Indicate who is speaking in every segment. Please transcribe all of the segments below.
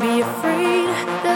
Speaker 1: be
Speaker 2: afraid.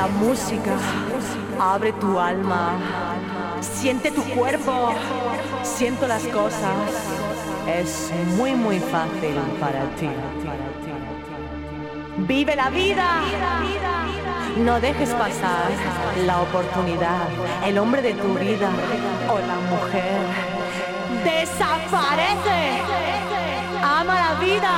Speaker 2: La música, abre tu alma, siente tu cuerpo, siento las cosas. Es muy muy fácil para ti. Vive la vida. No dejes pasar la oportunidad, el hombre de tu vida o la mujer. Desaparece. Ama la vida.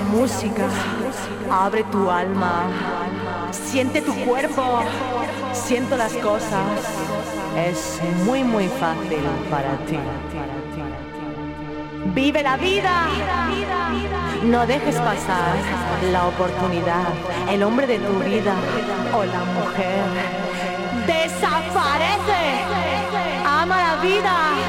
Speaker 2: Música, abre tu alma, siente tu cuerpo, siento las cosas. Es muy muy fácil para ti. Vive la vida. No dejes pasar la oportunidad, el hombre de tu vida o la mujer. Desaparece. Ama la vida.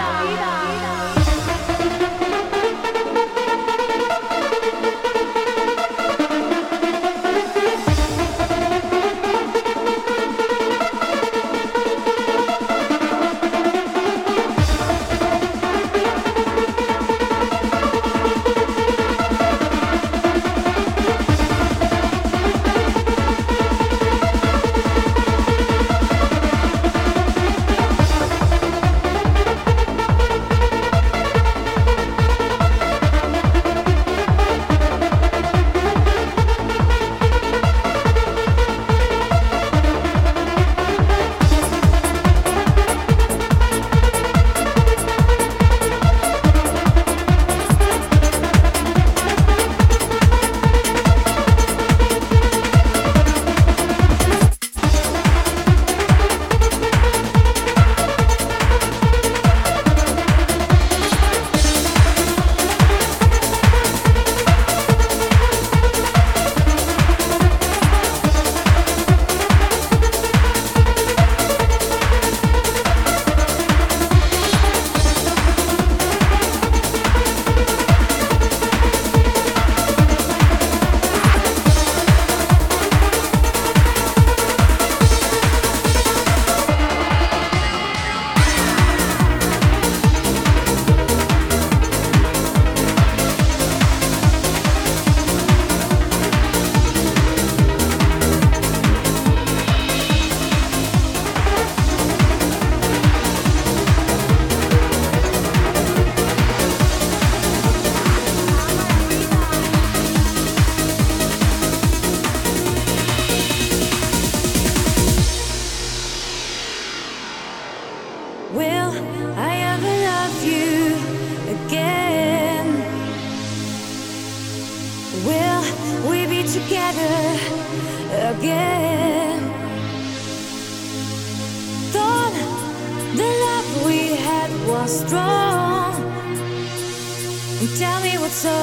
Speaker 2: song.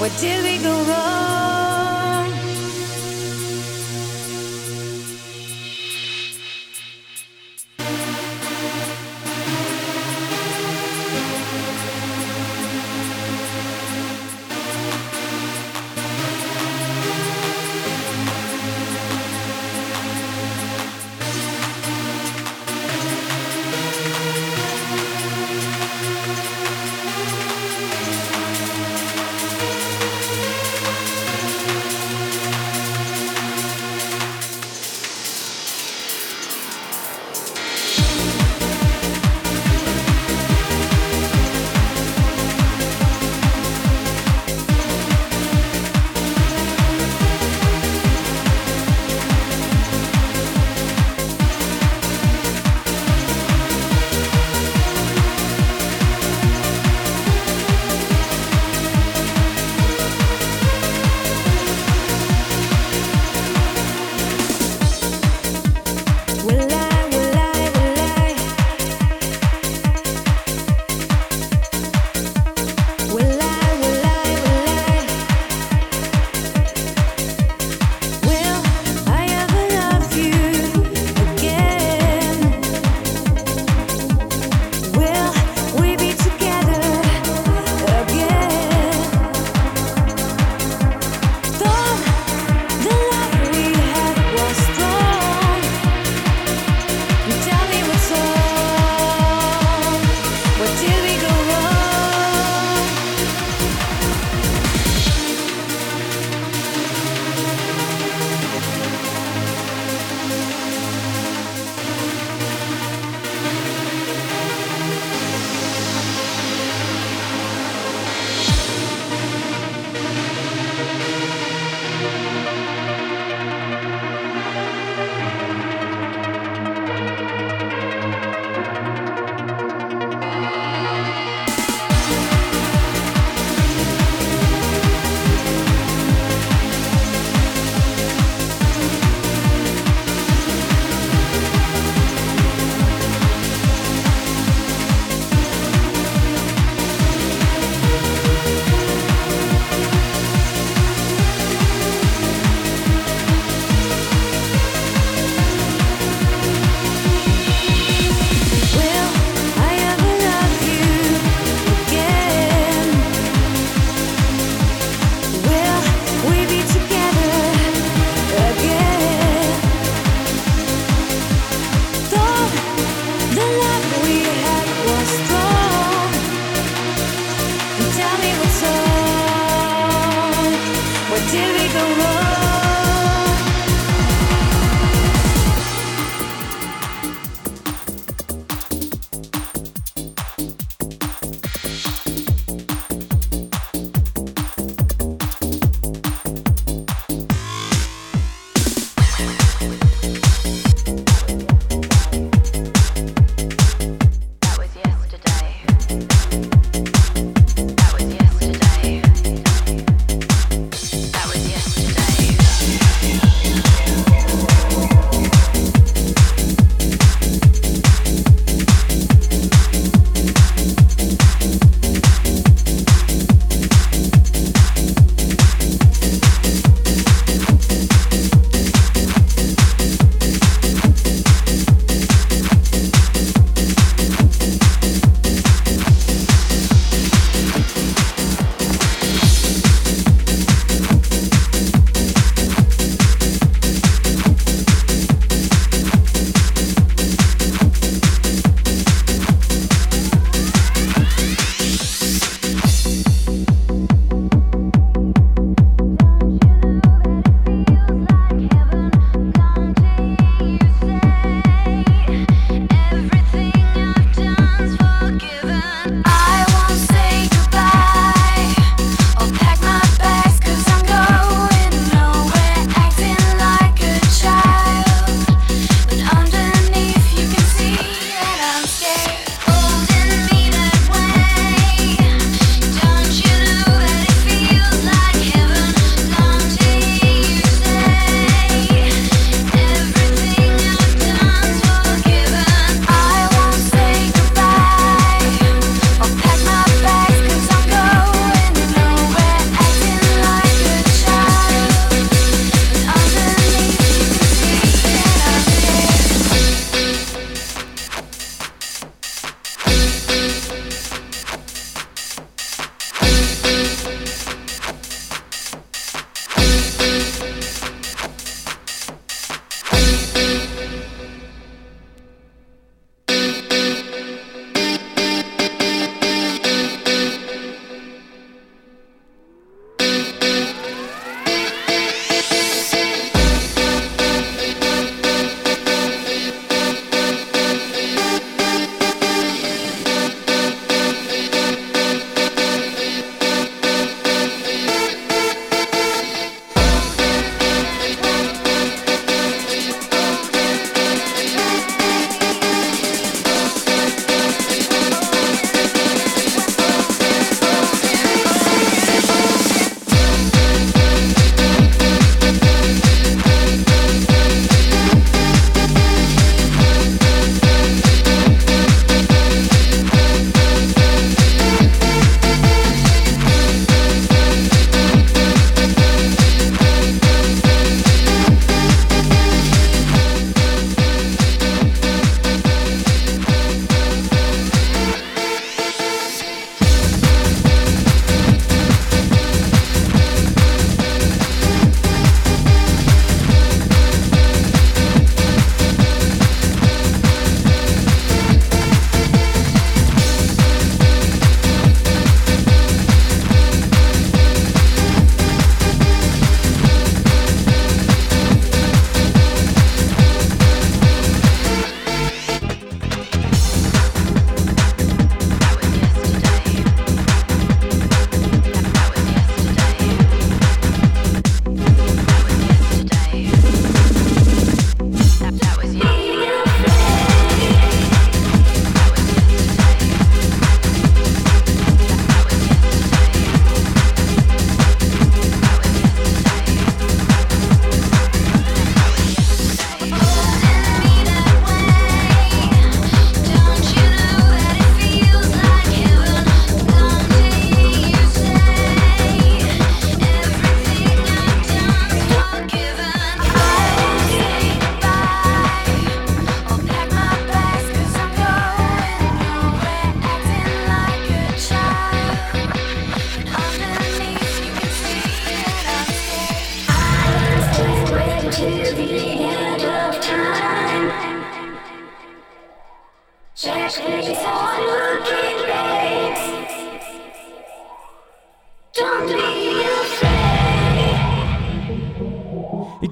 Speaker 2: Where did we go wrong?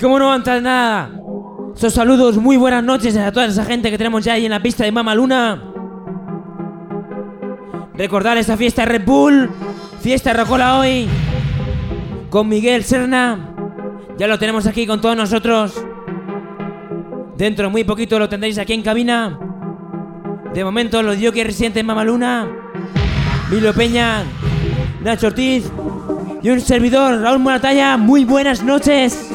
Speaker 3: Y como no antes nada, esos saludos, muy buenas noches a toda esa gente que tenemos ya ahí en la pista de Mama Luna. Recordar esta fiesta Red Bull, fiesta Rocola hoy, con Miguel Serna. Ya lo tenemos aquí con todos nosotros. Dentro muy poquito lo tendréis aquí en cabina. De momento los que residentes en Mamaluna, Milo Peña, Nacho Ortiz y un servidor, Raúl Moratalla. Muy buenas noches.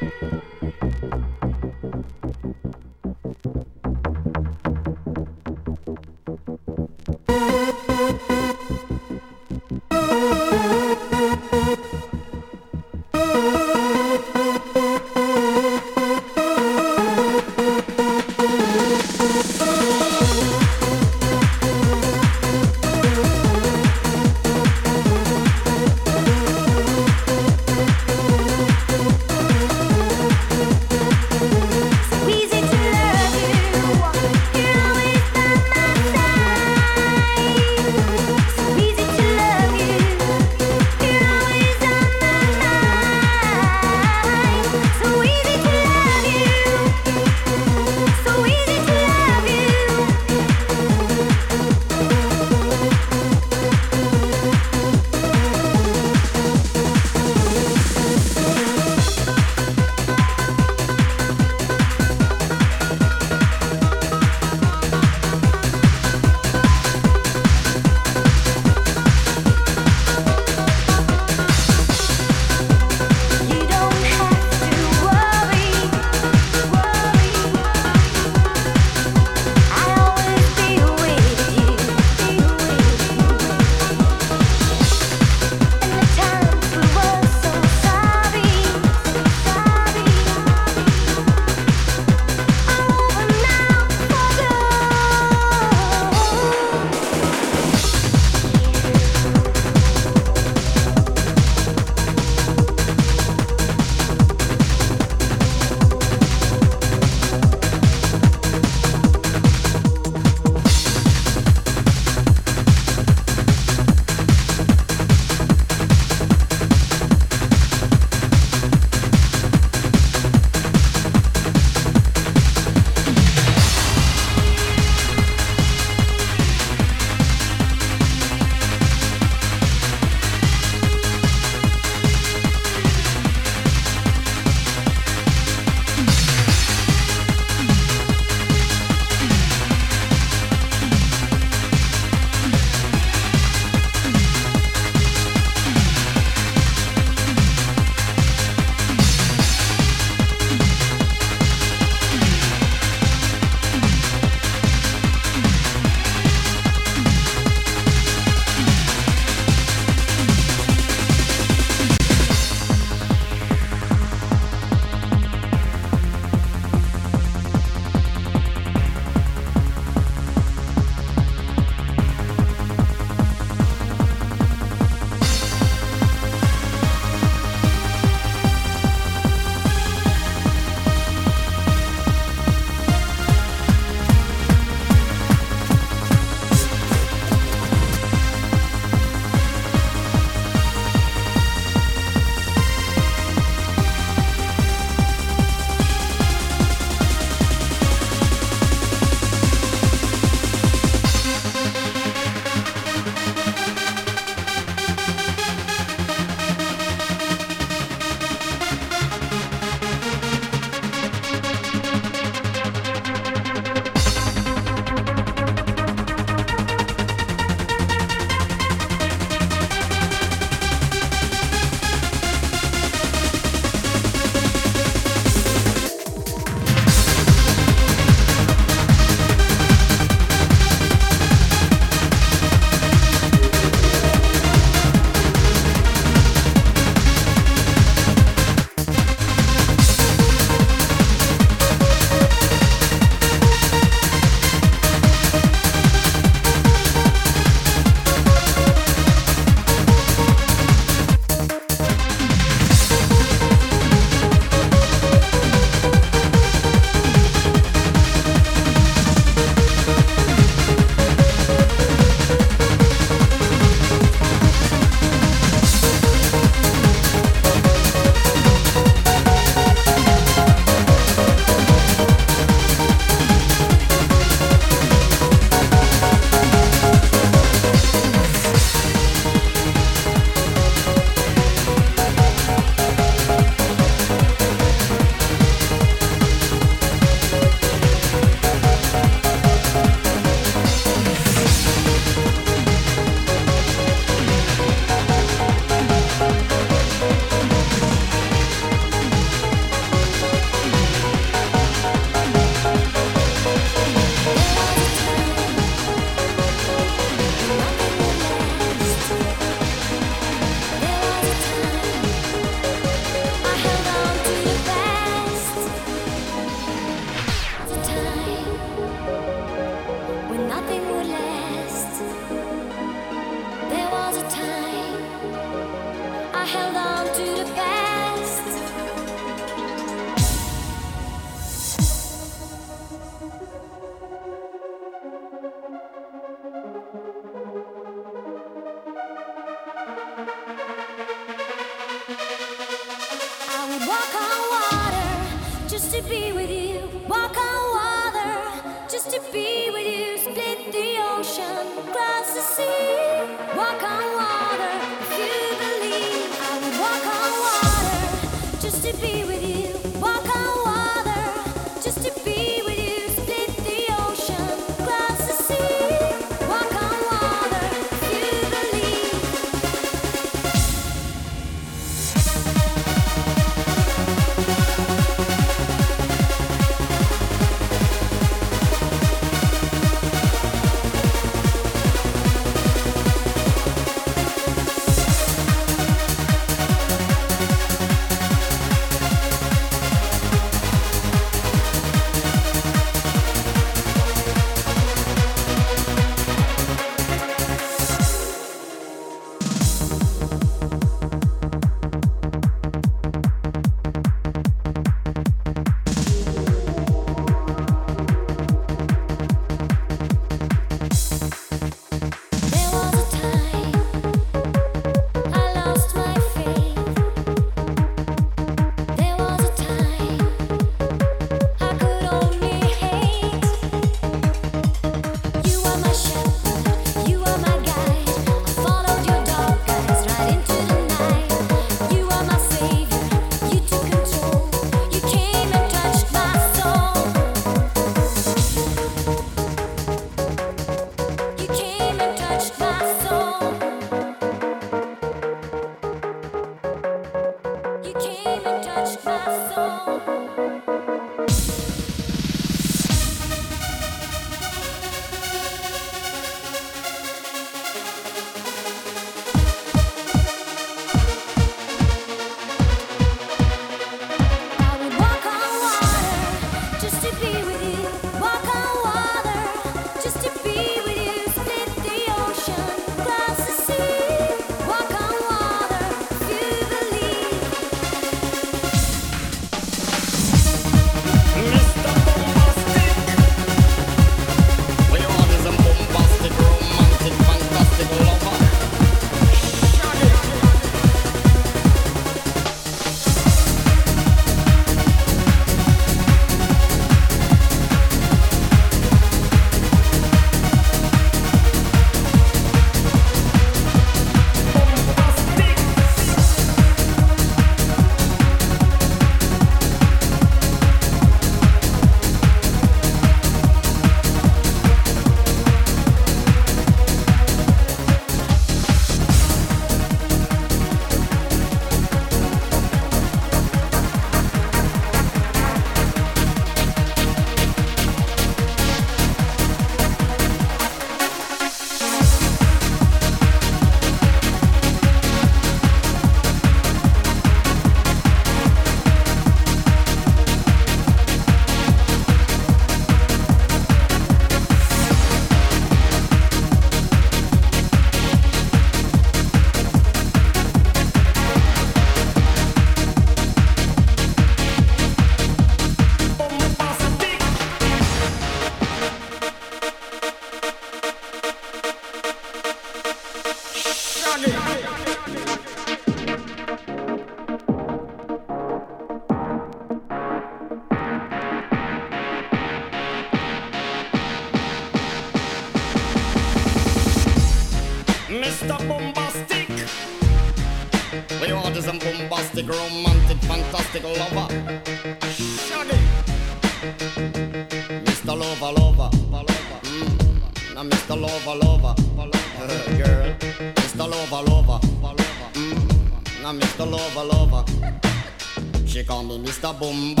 Speaker 4: boom, boom.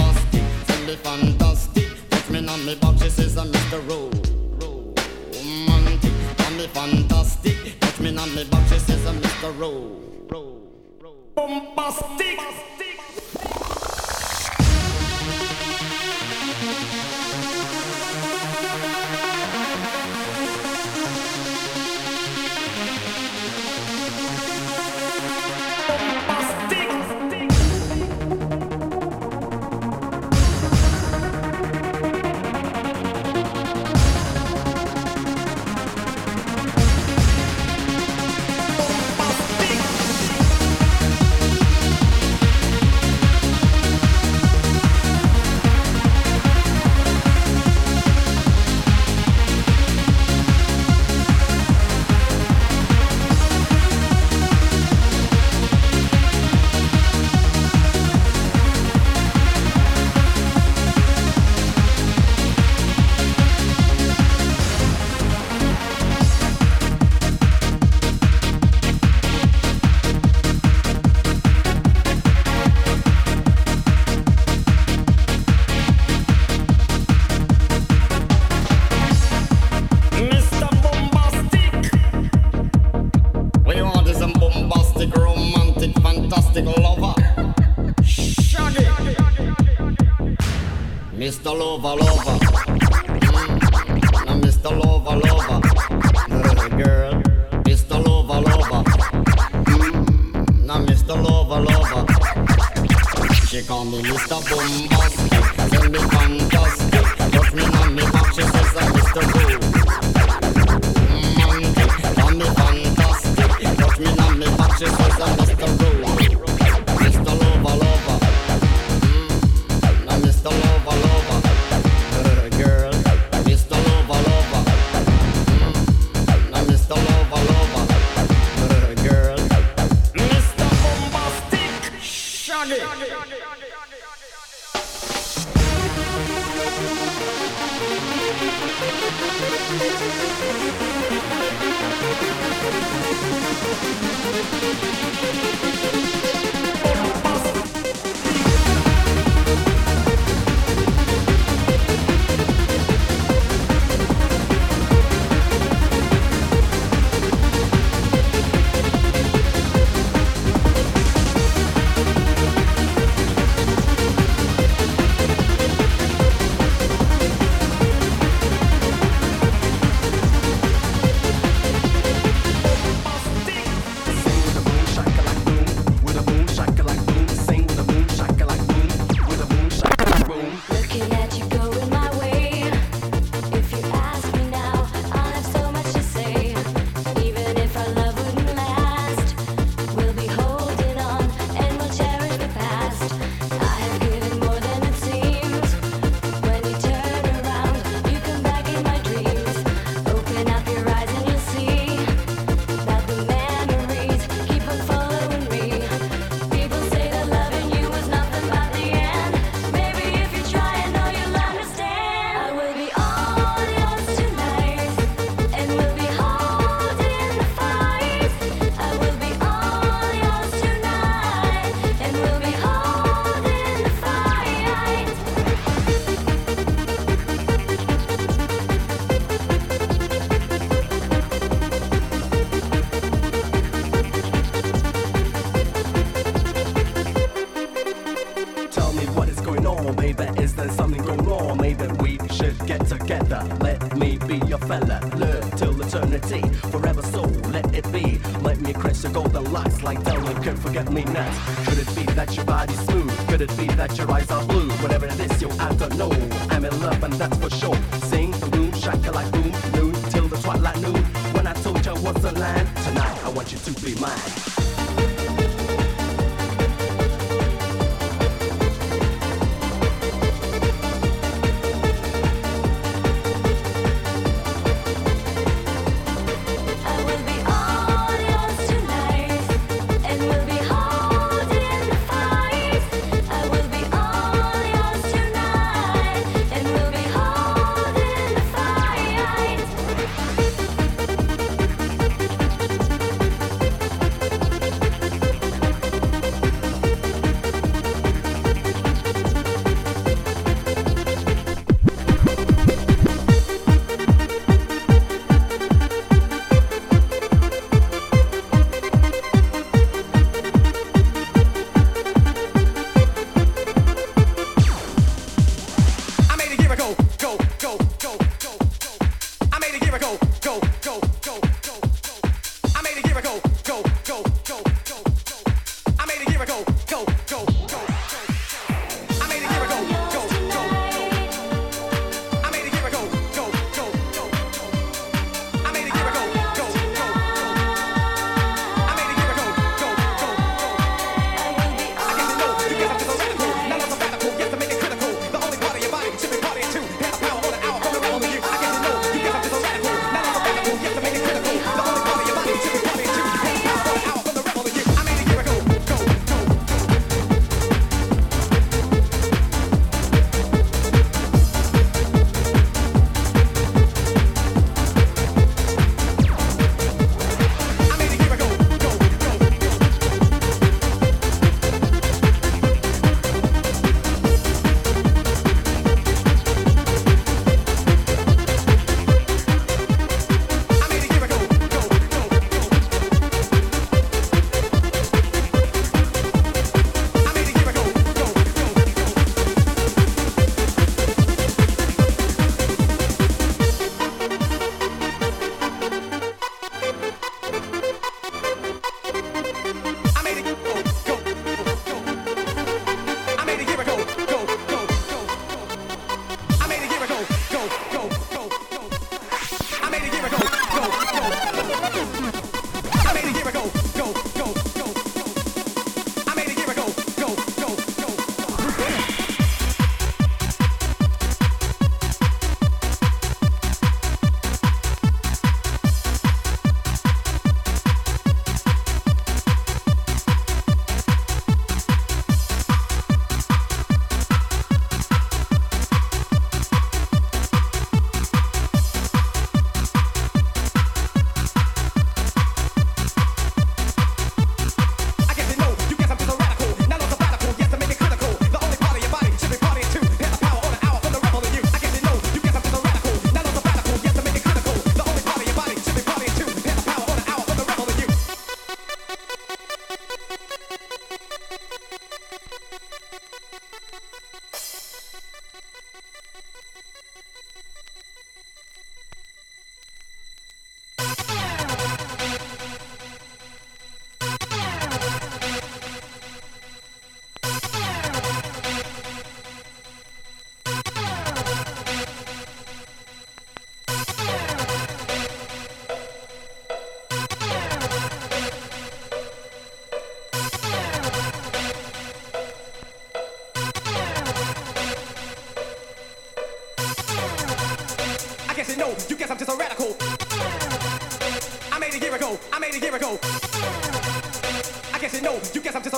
Speaker 4: yo, you
Speaker 5: guess I'm just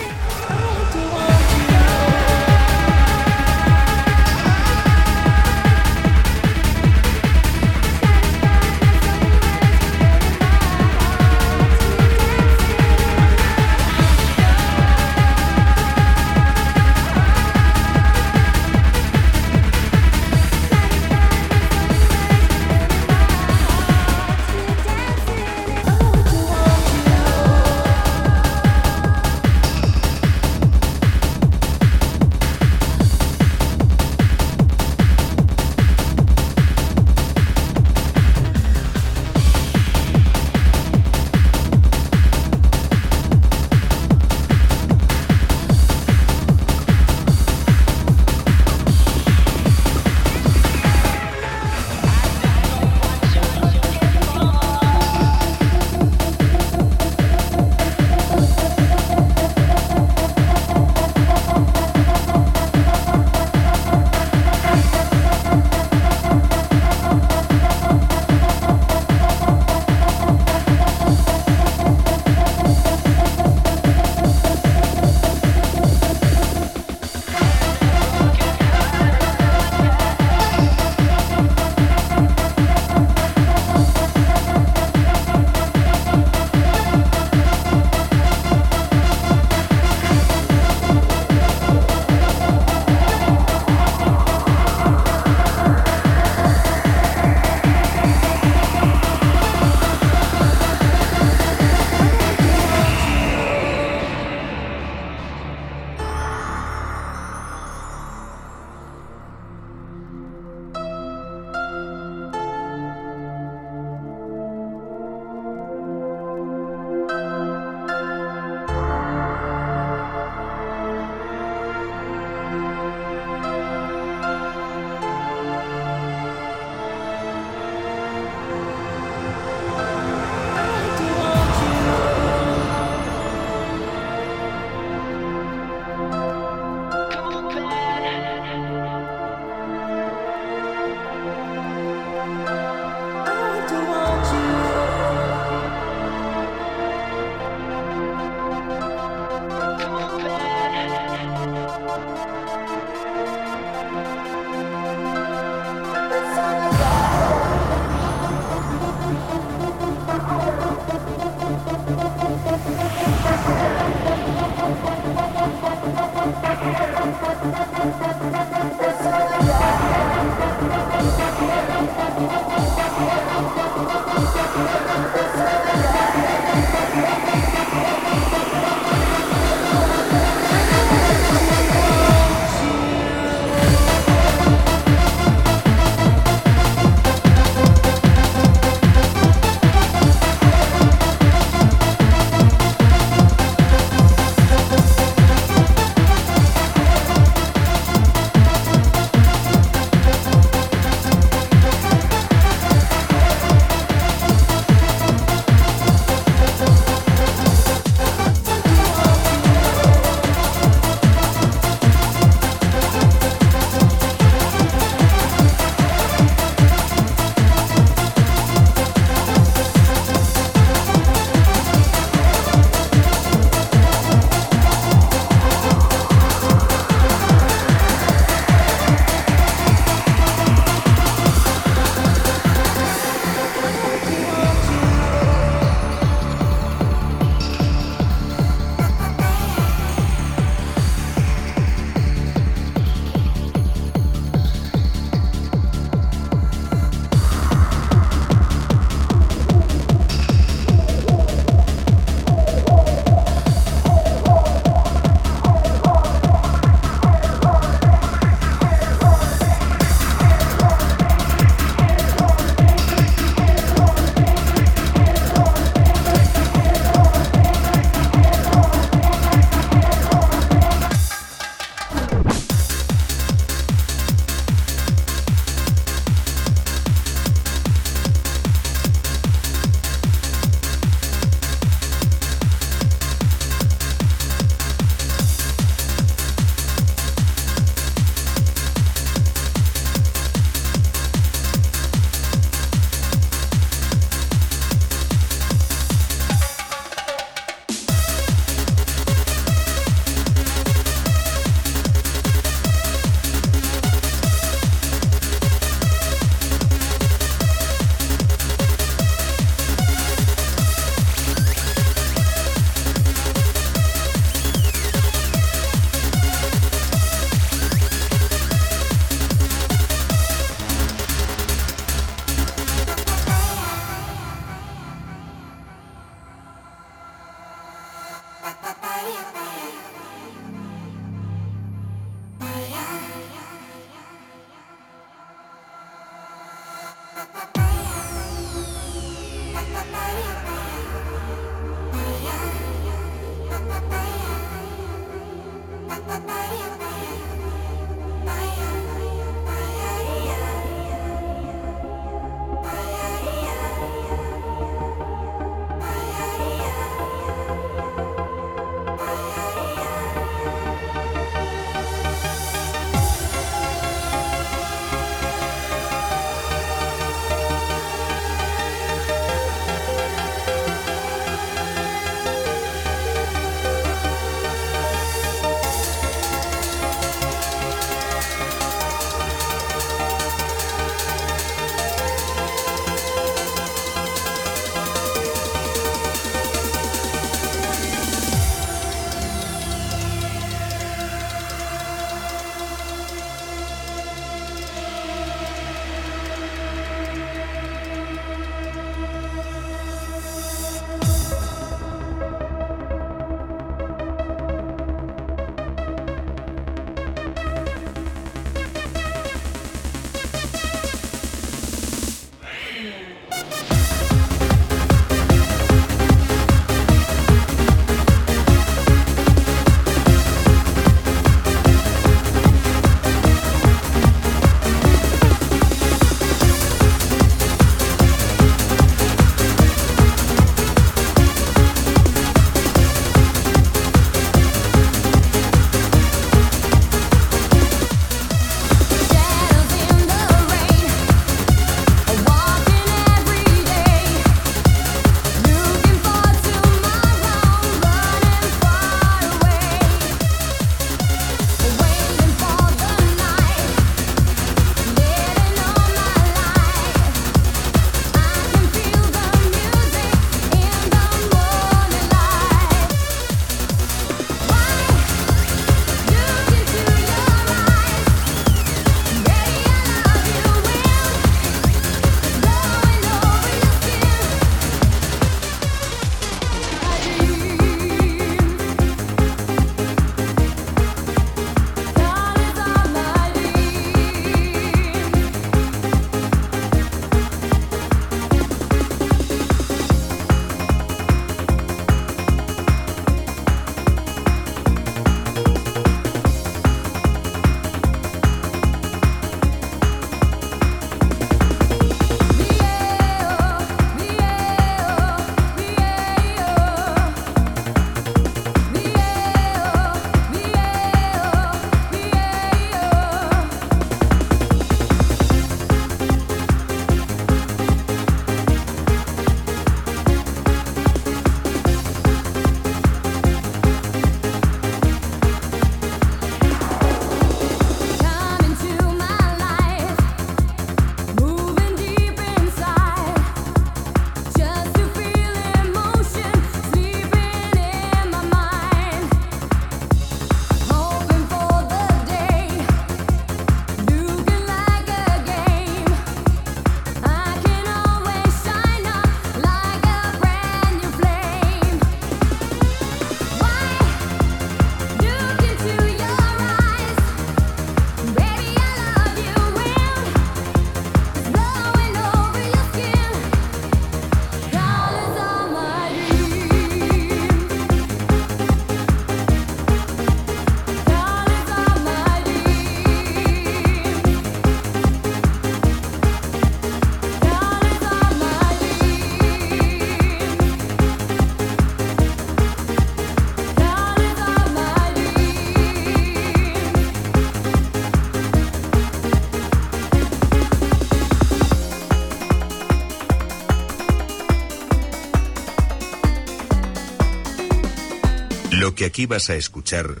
Speaker 6: que aquí vas a escuchar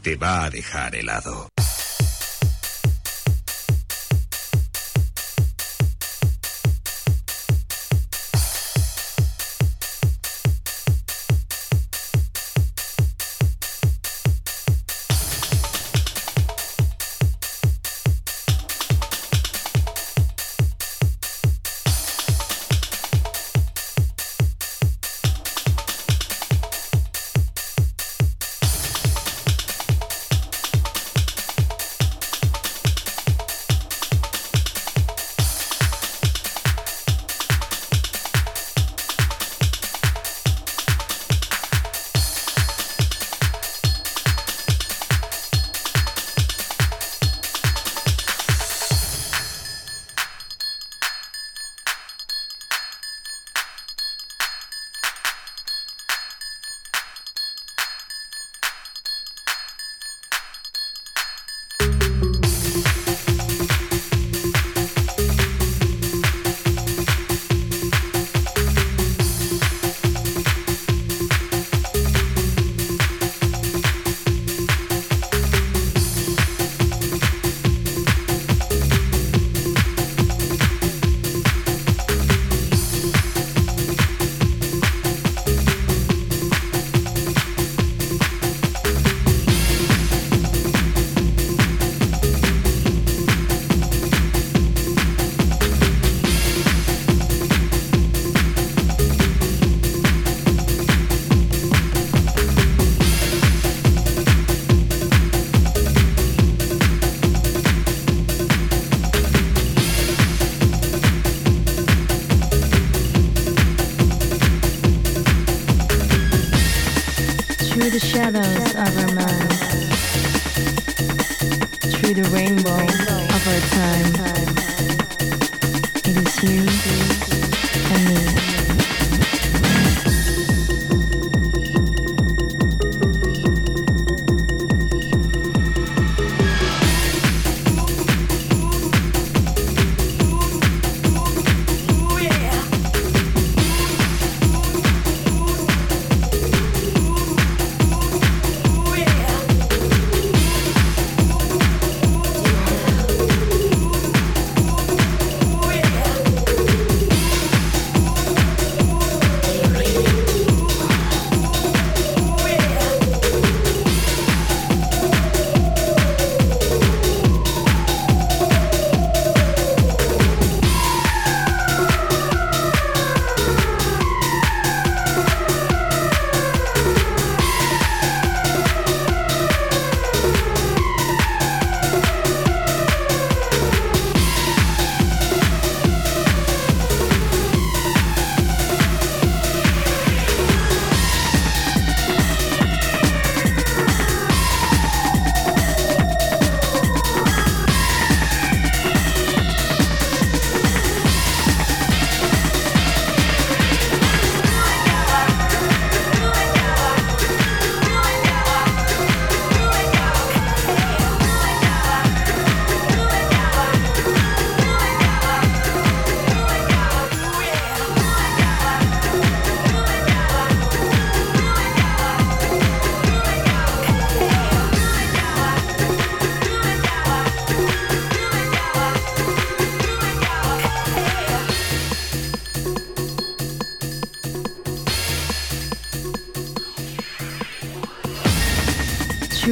Speaker 6: te va a dejar helado.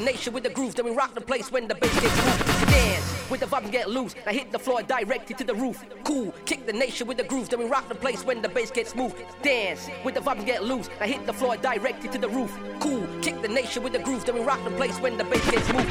Speaker 7: Nation with the groove, then we rock the place when the bass gets moved. Dance with the vibe and get loose. I hit the floor directly to the roof. Cool. Kick the nation with the groove, then we rock the place when the bass gets moved. Dance with the vibe and get loose. I hit the floor directly to the roof. Cool. Kick the nation with the groove, then we rock the place when the bass gets moved.